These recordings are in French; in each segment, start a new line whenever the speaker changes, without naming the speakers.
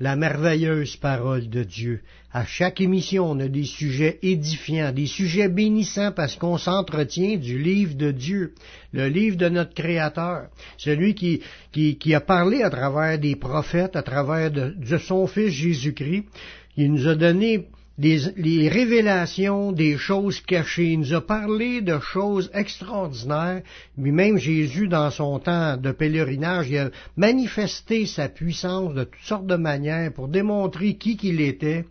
la merveilleuse parole de Dieu. À chaque émission, on a des sujets édifiants, des sujets bénissants parce qu'on s'entretient du livre de Dieu, le livre de notre Créateur, celui qui, qui, a parlé à travers des prophètes, à travers de son Fils Jésus-Christ. Il nous a donné les révélations des choses cachées. Il nous a parlé de choses extraordinaires. Lui-même, Jésus, dans son temps de pèlerinage, il a manifesté sa puissance de toutes sortes de manières pour démontrer qui qu'il était.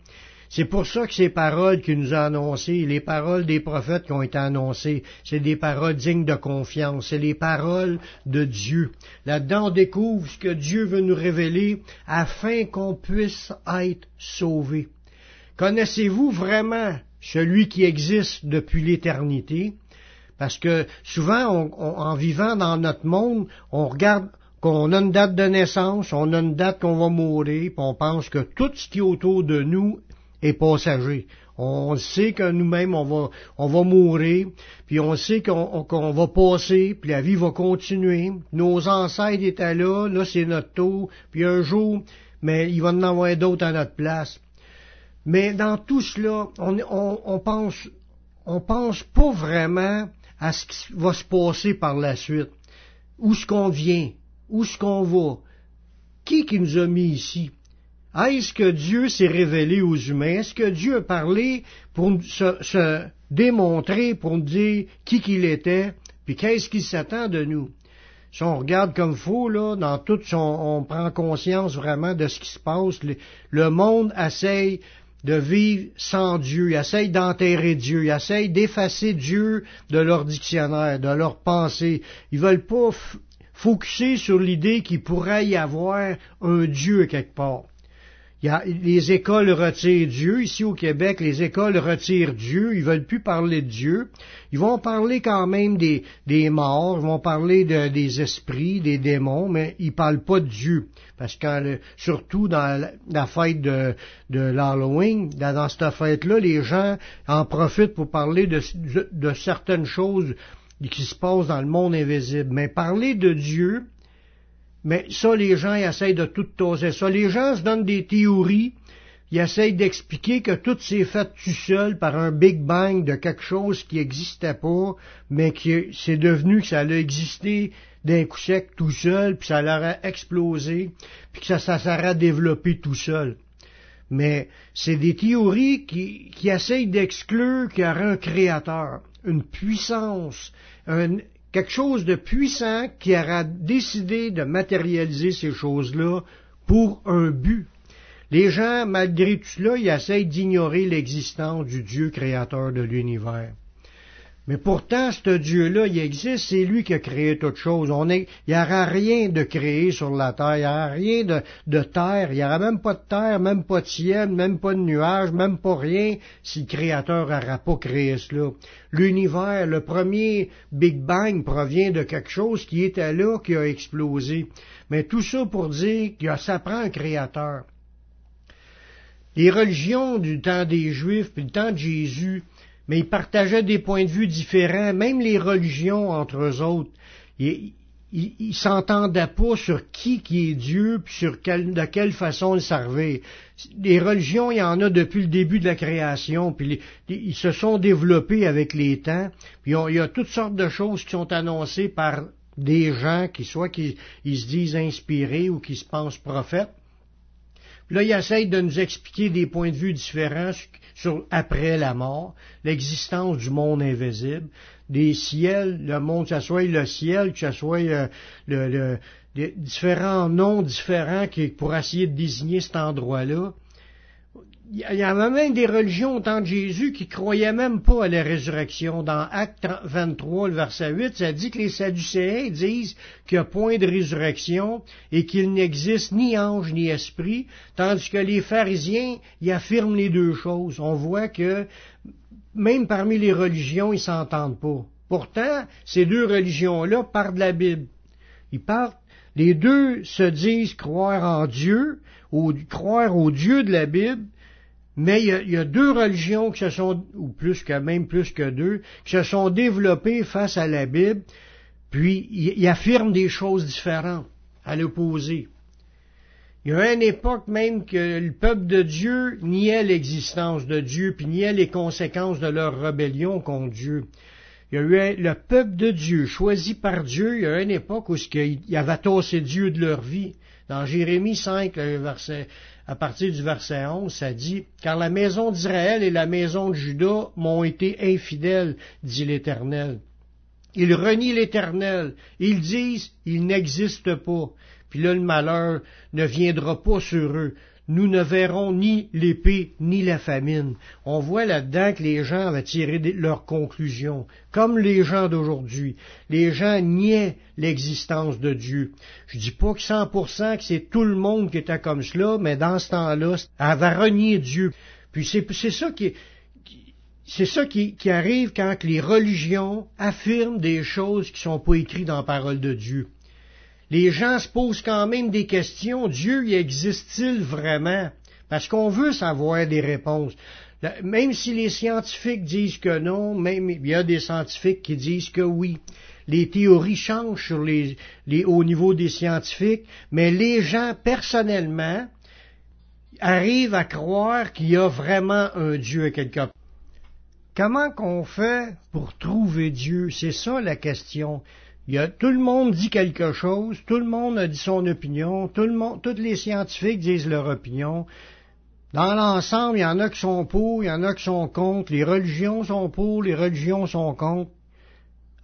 C'est pour ça que ces paroles qu'il nous a annoncées, les paroles des prophètes qui ont été annoncées, c'est des paroles dignes de confiance, c'est les paroles de Dieu. Là-dedans, on découvre ce que Dieu veut nous révéler afin qu'on puisse être sauvés. Connaissez-vous vraiment celui qui existe depuis l'éternité? Parce que souvent, en vivant dans notre monde, on regarde qu'on a une date de naissance, on a une date qu'on va mourir, puis on pense que tout ce qui est autour de nous est passager. On sait que nous-mêmes, on va, mourir, puis on sait qu'on va passer, puis la vie va continuer. Nos ancêtres étaient là, là c'est notre tour, puis un jour, mais il va en avoir d'autres à notre place. Mais dans tout cela, on, on, pense, on pense pas vraiment à ce qui va se passer par la suite. Où est-ce qu'on vient? Où est-ce qu'on va? Qui qui nous a mis ici? Est-ce que Dieu s'est révélé aux humains? Est-ce que Dieu a parlé pour se, se démontrer, pour nous dire qui qu'il était, puis qu'est-ce qu'il s'attend de nous? Si on regarde comme faux, là, dans tout, on, on, prend conscience vraiment de ce qui se passe. Le, le monde essaye de vivre sans Dieu, ils essayent d'enterrer Dieu, ils essayent d'effacer Dieu de leur dictionnaire, de leur pensée. Ils veulent pas focuser sur l'idée qu'il pourrait y avoir un Dieu quelque part les écoles retirent Dieu. Ici au Québec, les écoles retirent Dieu. Ils veulent plus parler de Dieu. Ils vont parler quand même des, morts. Ils vont parler des esprits, des démons, mais ils parlent pas de Dieu. Parce que surtout dans la, fête de, l'Halloween, dans, cette fête-là, les gens en profitent pour parler de certaines choses qui se passent dans le monde invisible. Mais parler de Dieu, mais ça, les gens ils essayent de tout toser ça. Les gens se donnent des théories, ils essayent d'expliquer que tout s'est fait tout seul par un Big Bang de quelque chose qui n'existait pas, mais qui c'est devenu que ça a existé d'un coup sec tout seul, puis ça a explosé, puis que ça, ça s'aurait développé tout seul. Mais c'est des théories qui, qui essayent d'exclure qu'il y aurait un créateur, une puissance, un, quelque chose de puissant qui aura décidé de matérialiser ces choses-là pour un but. Les gens, malgré tout cela, ils essayent d'ignorer l'existence du Dieu créateur de l'univers. Mais pourtant, ce Dieu-là, il existe, c'est lui qui a créé toute chose. On il n'y aura rien de créé sur la terre, il n'y aura rien de, terre, il n'y aura même pas de terre, même pas de ciel, même pas de nuages, même pas rien si le Créateur n'aura pas créé cela. L'univers, le premier Big Bang provient de quelque chose qui était là, qui a explosé. Mais tout ça pour dire que ça prend un Créateur. Les religions du temps des Juifs, puis du temps de Jésus, mais ils partageaient des points de vue différents, même les religions entre eux autres. Ils, s'entendaient pas sur qui qui est Dieu, puis sur de quelle façon le servir. Les religions, il y en a depuis le début de la création, puis ils se sont développés avec les temps, puis il y a toutes sortes de choses qui sont annoncées par des gens qui soit qui se disent inspirés ou qui se pensent prophètes. Là, ils essayent de nous expliquer des points de vue différents sur après la mort, l'existence du monde invisible, des ciels, le monde, que ce soit le ciel, que ce soit euh, différents noms différents qui, pour essayer de désigner cet endroit-là il y avait même des religions au temps de Jésus qui croyaient même pas à la résurrection. Dans Acte 23, le verset 8, ça dit que les Sadducéens disent qu'il n'y a point de résurrection et qu'il n'existe ni ange ni esprit, tandis que les pharisiens y affirment les deux choses. On voit que même parmi les religions, ils s'entendent pas. Pourtant, ces deux religions-là parlent de la Bible. Ils parlent, les deux se disent croire en Dieu, ou croire au Dieu de la Bible, mais il y, a, deux religions qui se sont, ou plus que même plus que deux, qui se sont développées face à la Bible, puis ils affirment des choses différentes, à l'opposé. Il y a une époque même que le peuple de Dieu niait l'existence de Dieu, puis niait les conséquences de leur rébellion contre Dieu. Il y a eu le peuple de Dieu, choisi par Dieu, il y a une époque où il avait tassé Dieu de leur vie. Dans Jérémie 5, verset, à partir du verset 11, ça dit, Car la maison d'Israël et la maison de Judas m'ont été infidèles, dit l'Éternel. Ils renient l'Éternel. Ils disent, il n'existe pas. Puis là, le malheur ne viendra pas sur eux. Nous ne verrons ni l'épée ni la famine. On voit là-dedans que les gens avaient tiré leurs conclusions, comme les gens d'aujourd'hui. Les gens niaient l'existence de Dieu. Je dis pas que 100% que c'est tout le monde qui était comme cela, mais dans ce temps-là, avait renié Dieu. Puis c'est ça qui c'est ça arrive quand les religions affirment des choses qui sont pas écrites dans la parole de Dieu les gens se posent quand même des questions. Dieu existe-t-il vraiment? Parce qu'on veut savoir des réponses. Même si les scientifiques disent que non, même il y a des scientifiques qui disent que oui. Les théories changent sur les, au niveau des scientifiques, mais les gens personnellement arrivent à croire qu'il y a vraiment un Dieu quelque part. Comment qu'on fait pour trouver Dieu? C'est ça la question tout le monde dit quelque chose, tout le monde a dit son opinion, tout le monde, tous les scientifiques disent leur opinion. Dans l'ensemble, il y en a qui sont pour, il y en a qui sont contre, les religions sont pour, les religions sont contre.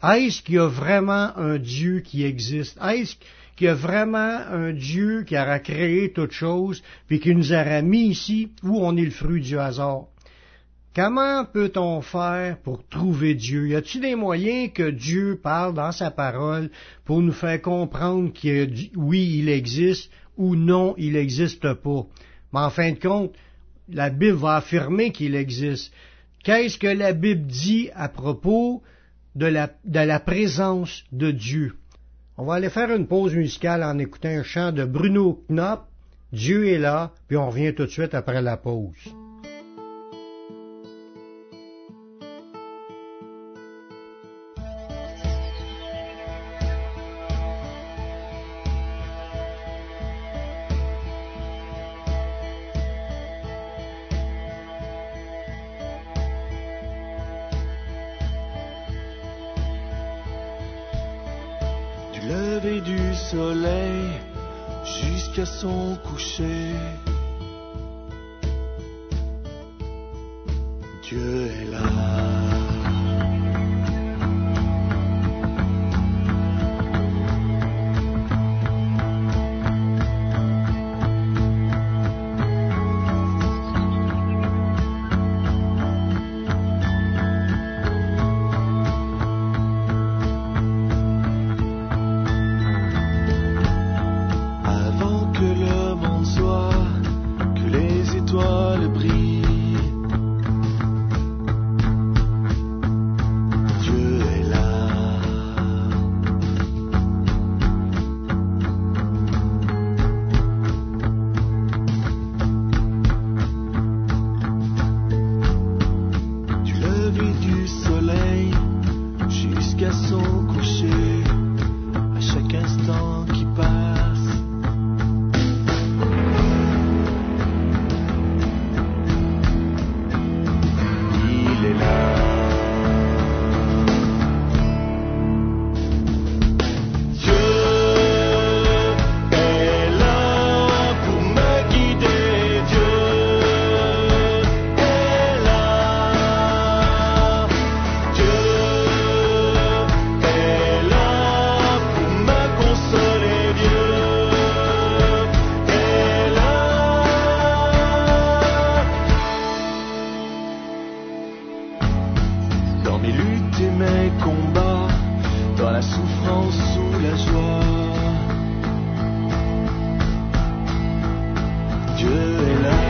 Est-ce qu'il y a vraiment un Dieu qui existe? Est-ce qu'il y a vraiment un Dieu qui aura créé toute chose, puis qui nous aura mis ici, où on est le fruit du hasard? Comment peut-on faire pour trouver Dieu? Y a-t-il des moyens que Dieu parle dans sa parole pour nous faire comprendre que oui, il existe ou non, il n'existe pas? Mais en fin de compte, la Bible va affirmer qu'il existe. Qu'est-ce que la Bible dit à propos de la, présence de Dieu? On va aller faire une pause musicale en écoutant un chant de Bruno Knopp. Dieu est là, puis on revient tout de suite après la pause.
Son coucher. Dieu est là. mes luttes et mes combats, dans la souffrance ou la joie. Dieu est là.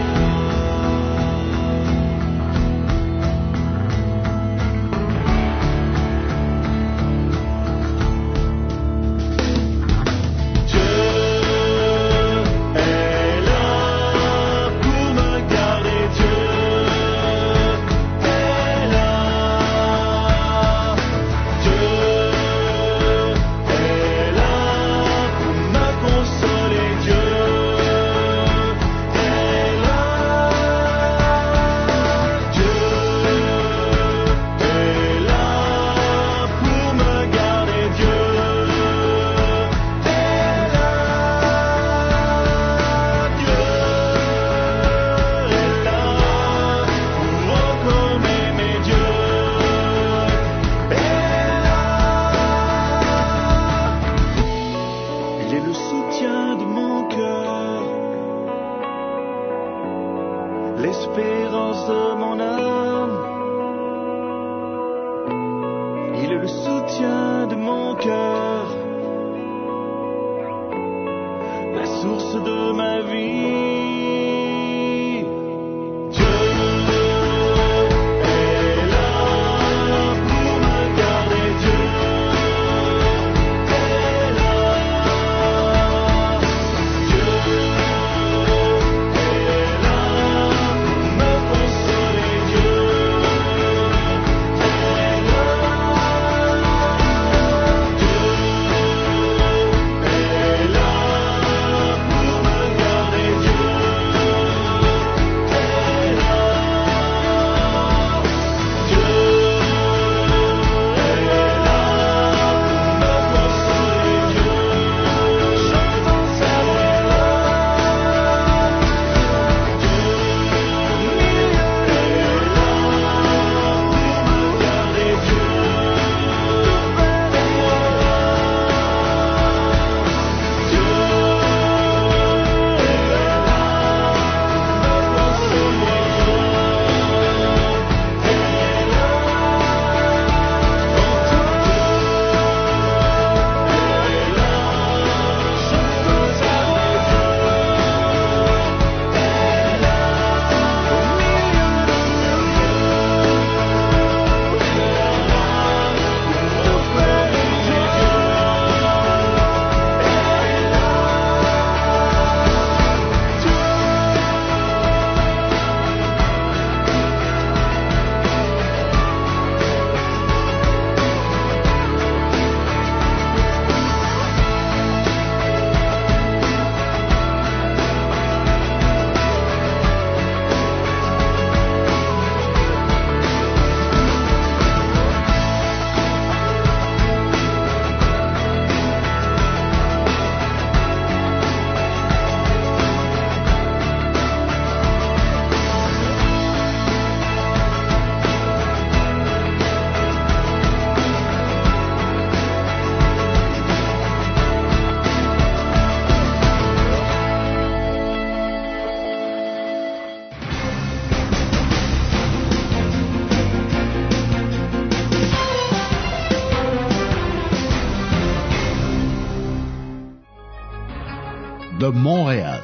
Montréal,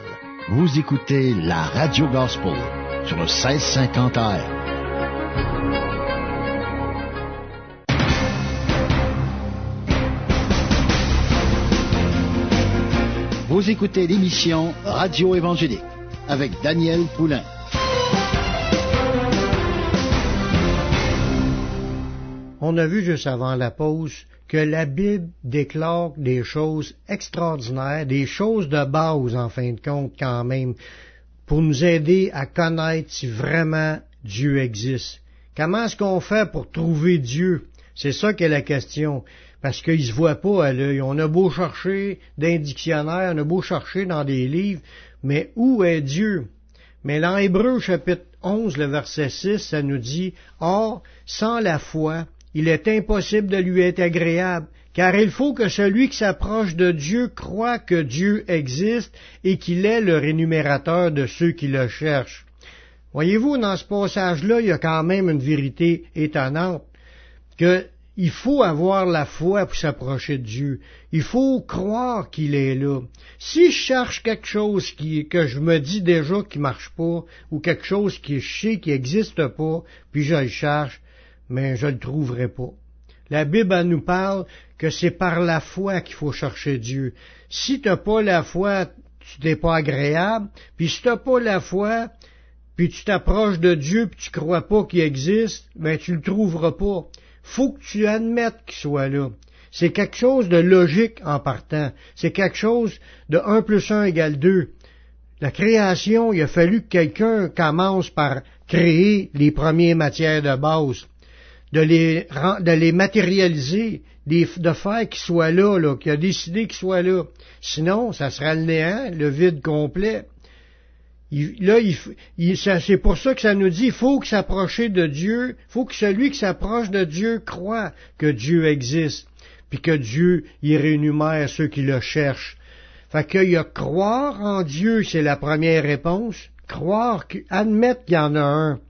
vous écoutez la Radio Gospel sur le 1650 AM. Vous écoutez l'émission Radio Évangélique avec Daniel Poulain.
On a vu juste avant la pause que la Bible déclare des choses extraordinaires, des choses de base en fin de compte quand même, pour nous aider à connaître si vraiment Dieu existe. Comment est-ce qu'on fait pour trouver Dieu? C'est ça qu'est la question. Parce qu'il se voit pas à l'œil. On a beau chercher dans un dictionnaire, on a beau chercher dans des livres, mais où est Dieu? Mais dans Hébreu chapitre 11, le verset 6, ça nous dit, Or, sans la foi, il est impossible de lui être agréable, car il faut que celui qui s'approche de Dieu croit que Dieu existe et qu'il est le rémunérateur de ceux qui le cherchent. Voyez-vous, dans ce passage-là, il y a quand même une vérité étonnante, que il faut avoir la foi pour s'approcher de Dieu. Il faut croire qu'il est là. Si je cherche quelque chose que je me dis déjà qui marche pas, ou quelque chose qui je sais qui n'existe pas, puis je le cherche, mais je le trouverai pas. La Bible nous parle que c'est par la foi qu'il faut chercher Dieu. Si tu n'as pas la foi, tu n'es pas agréable, puis si tu n'as pas la foi, puis tu t'approches de Dieu, puis tu crois pas qu'il existe, ben tu le trouveras pas. Faut que tu admettes qu'il soit là. C'est quelque chose de logique en partant. C'est quelque chose de 1 plus 1 égale 2. La création, il a fallu que quelqu'un commence par créer les premières matières de base, de les, de les matérialiser, de faire qu'ils soient là, là qu'il a décidé qu'ils soient là. Sinon, ça sera le néant, le vide complet. Là, c'est pour ça que ça nous dit, il faut que s'approcher de Dieu, il faut que celui qui s'approche de Dieu croit que Dieu existe, puis que Dieu y rémunère ceux qui le cherchent. Fait qu'il y a croire en Dieu, c'est la première réponse. croire, admettre qu'il y en a un.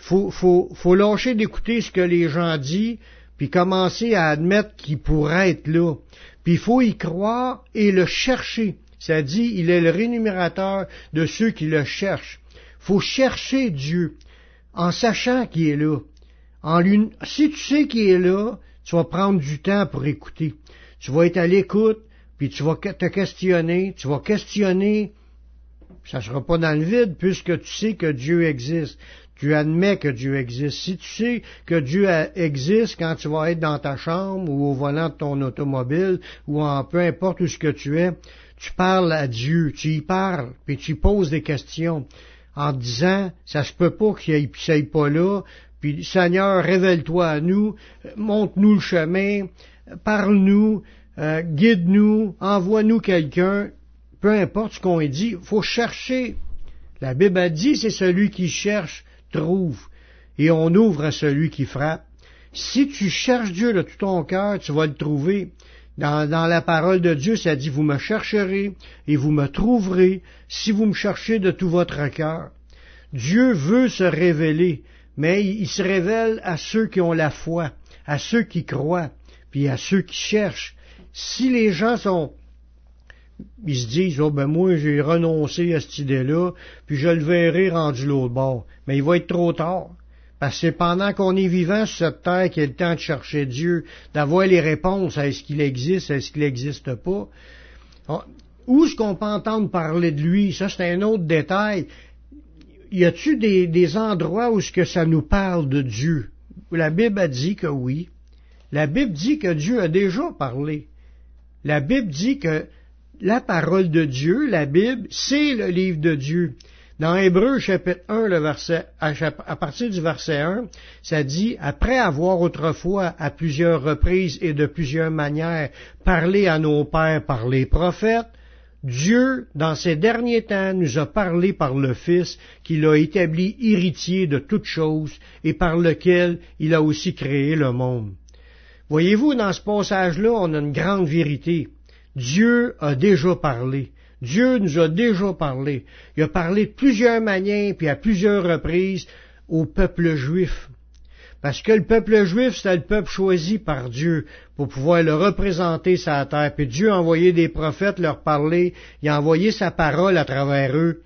Faut, faut, faut lâcher d'écouter ce que les gens disent, puis commencer à admettre qu'il pourrait être là. Puis il faut y croire et le chercher. Ça dit, il est le rémunérateur de ceux qui le cherchent. Faut chercher Dieu en sachant qu'il est là. En lui, si tu sais qu'il est là, tu vas prendre du temps pour écouter. Tu vas être à l'écoute, puis tu vas te questionner, tu vas questionner, ça sera pas dans le vide puisque tu sais que Dieu existe. Tu admets que Dieu existe. Si tu sais que Dieu existe quand tu vas être dans ta chambre ou au volant de ton automobile ou en peu importe où ce que tu es, tu parles à Dieu, tu y parles, puis tu poses des questions en disant, ça se peut pas qu'il soit pas là, puis Seigneur, révèle-toi à nous, montre-nous le chemin, parle-nous, euh, guide-nous, envoie-nous quelqu'un, peu importe ce qu'on dit, faut chercher. La Bible a dit, c'est celui qui cherche, trouve, et on ouvre à celui qui frappe. Si tu cherches Dieu de tout ton cœur, tu vas le trouver. Dans, la parole de Dieu, ça dit, vous me chercherez et vous me trouverez si vous me cherchez de tout votre cœur. Dieu veut se révéler, mais il se révèle à ceux qui ont la foi, à ceux qui croient, puis à ceux qui cherchent. Si les gens sont ils se disent, oh ben moi j'ai renoncé à cette idée-là, puis je le verrai rendu l'autre bord. Mais il va être trop tard. Parce que c'est pendant qu'on est vivant sur cette terre qu'il a le temps de chercher Dieu, d'avoir les réponses à est-ce qu'il existe, est-ce qu'il n'existe pas. Ah, Où est-ce qu'on peut entendre parler de lui? Ça, c'est un autre détail. Y a-tu des, des endroits où ce que ça nous parle de Dieu? La Bible a dit que oui. La Bible dit que Dieu a déjà parlé. La Bible dit que la parole de Dieu, la Bible, c'est le livre de Dieu. Dans Hébreu chapitre 1, le verset, à, partir du verset 1, ça dit, après avoir autrefois à plusieurs reprises et de plusieurs manières parlé à nos pères par les prophètes, Dieu, dans ces derniers temps, nous a parlé par le Fils, qu'il a établi héritier de toutes choses et par lequel il a aussi créé le monde. Voyez-vous, dans ce passage-là, on a une grande vérité. Dieu a déjà parlé. Dieu nous a déjà parlé. Il a parlé de plusieurs manières, puis à plusieurs reprises, au peuple juif. Parce que le peuple juif, c'était le peuple choisi par Dieu pour pouvoir le représenter sur la terre. Puis Dieu a envoyé des prophètes leur parler, il a envoyé sa parole à travers eux.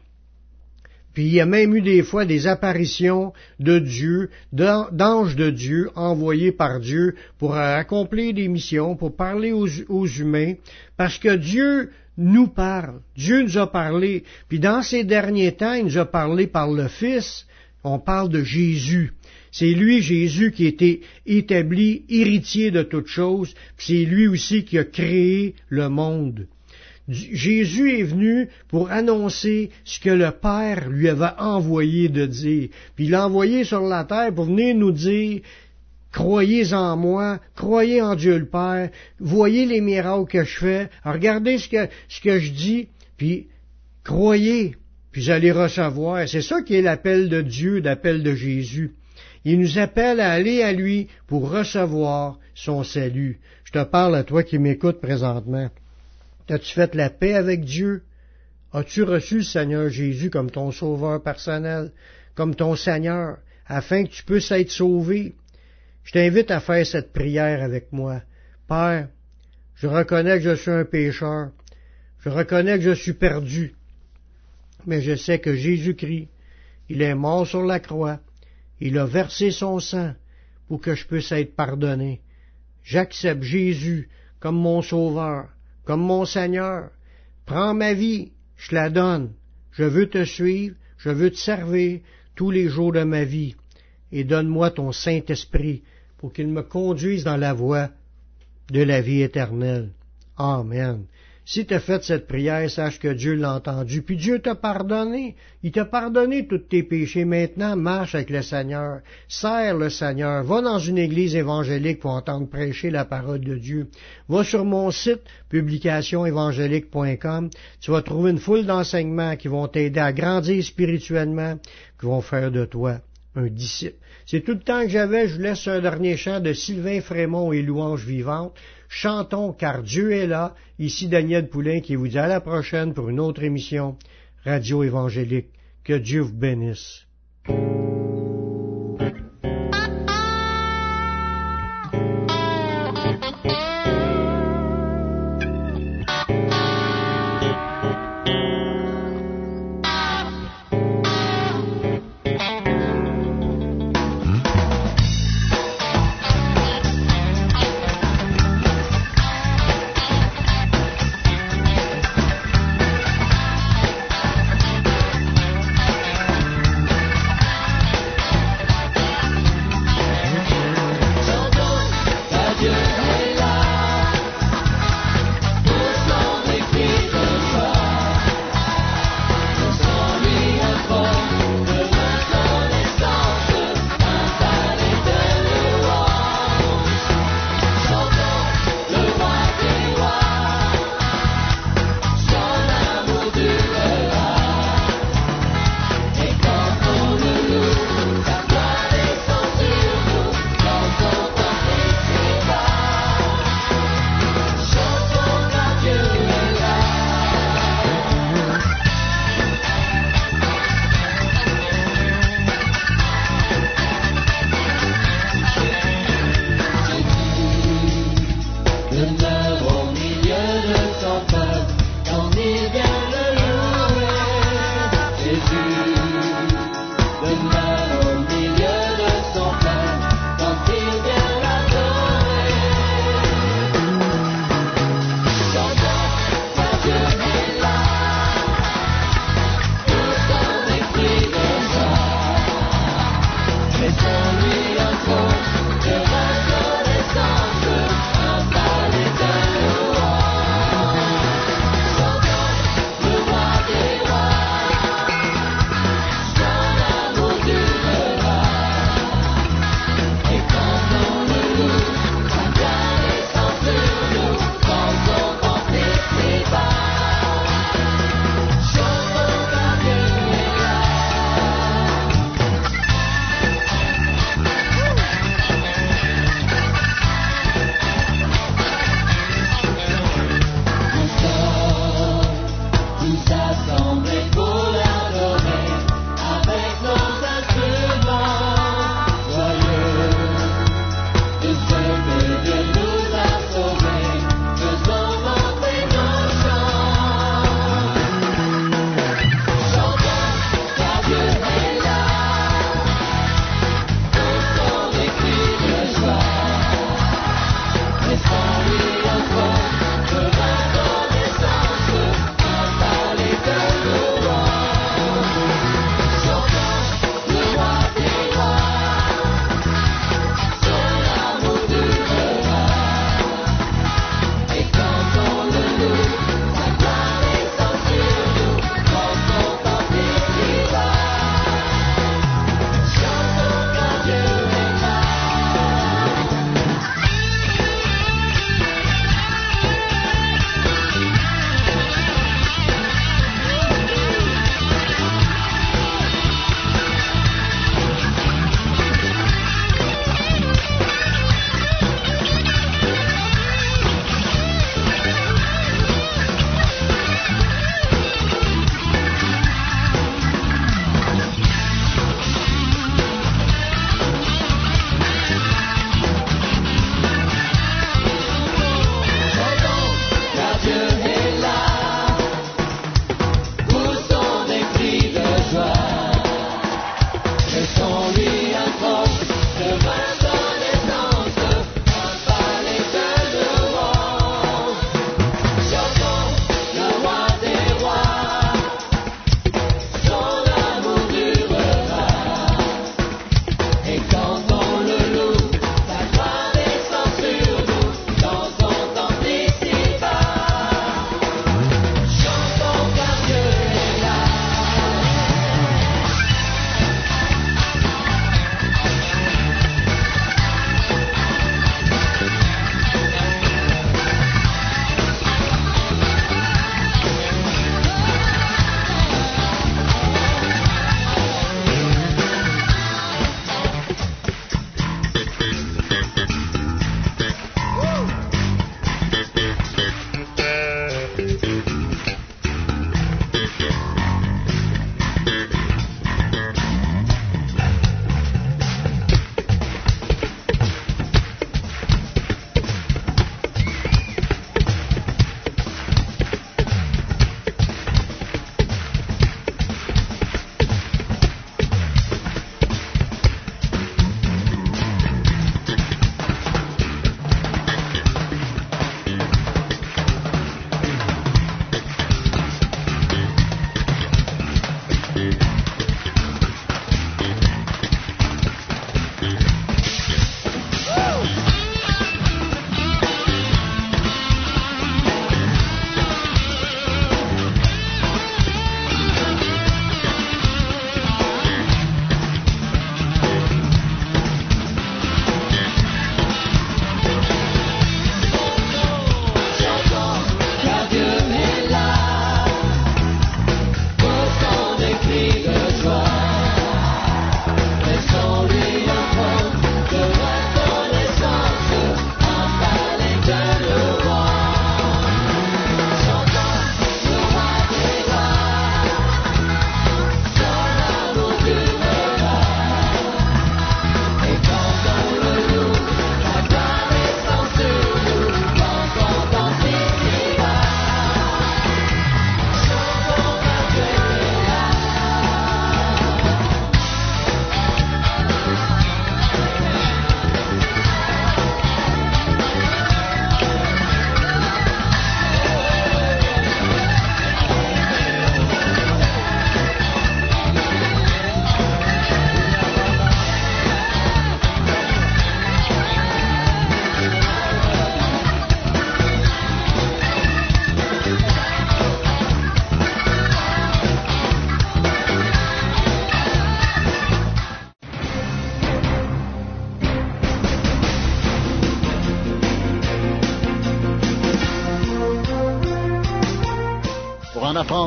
Puis il y a même eu des fois des apparitions de Dieu, d'an- d'anges de Dieu envoyés par Dieu pour euh, accomplir des missions, pour parler aux, humains, parce que Dieu nous parle. Dieu nous a parlé. Puis dans ces derniers temps, il nous a parlé par le Fils. On parle de Jésus. C'est lui, Jésus, qui a été établi héritier de toutes choses, c'est lui aussi qui a créé le monde. Jésus est venu pour annoncer ce que le Père lui avait envoyé de dire. Puis il l'a envoyé sur la terre pour venir nous dire Croyez en moi, croyez en Dieu le Père, voyez les miracles que je fais, regardez ce que, ce que je dis, puis croyez, puis allez recevoir. C'est ça qui est l'appel de Dieu, l'appel de Jésus. Il nous appelle à aller à lui pour recevoir son salut. Je te parle à toi qui m'écoutes présentement. As-tu fait la paix avec Dieu? As-tu reçu le Seigneur Jésus comme ton sauveur personnel, comme ton Seigneur, afin que tu puisses être sauvé? Je t'invite à faire cette prière avec moi. Père, je reconnais que je suis un pécheur. Je reconnais que je suis perdu. Mais je sais que Jésus-Christ, il est mort sur la croix. Il a versé son sang pour que je puisse être pardonné. J'accepte Jésus comme mon sauveur, comme mon Seigneur. Prends ma vie, je la donne. Je veux te suivre, je veux te servir tous les jours de ma vie. Et donne-moi ton Saint-Esprit pour qu'il me conduise dans la voie de la vie éternelle. Amen. Si tu as fait cette prière, sache que Dieu l'a entendu, puis Dieu t'a pardonné. Il t'a pardonné tous tes péchés. Maintenant, marche avec le Seigneur. Sers le Seigneur. Va dans une église évangélique pour entendre prêcher la parole de Dieu. Va sur mon site, publicationévangélique.com. Tu vas trouver une foule d'enseignements qui vont t'aider à grandir spirituellement, qui vont faire de toi un disciple. C'est tout le temps que j'avais. Je vous laisse un dernier chant de Sylvain Frémont et Louange Vivante. Chantons car Dieu est là. Ici Daniel Poulain qui vous dit à la prochaine pour une autre émission Radio Évangélique. Que Dieu vous bénisse.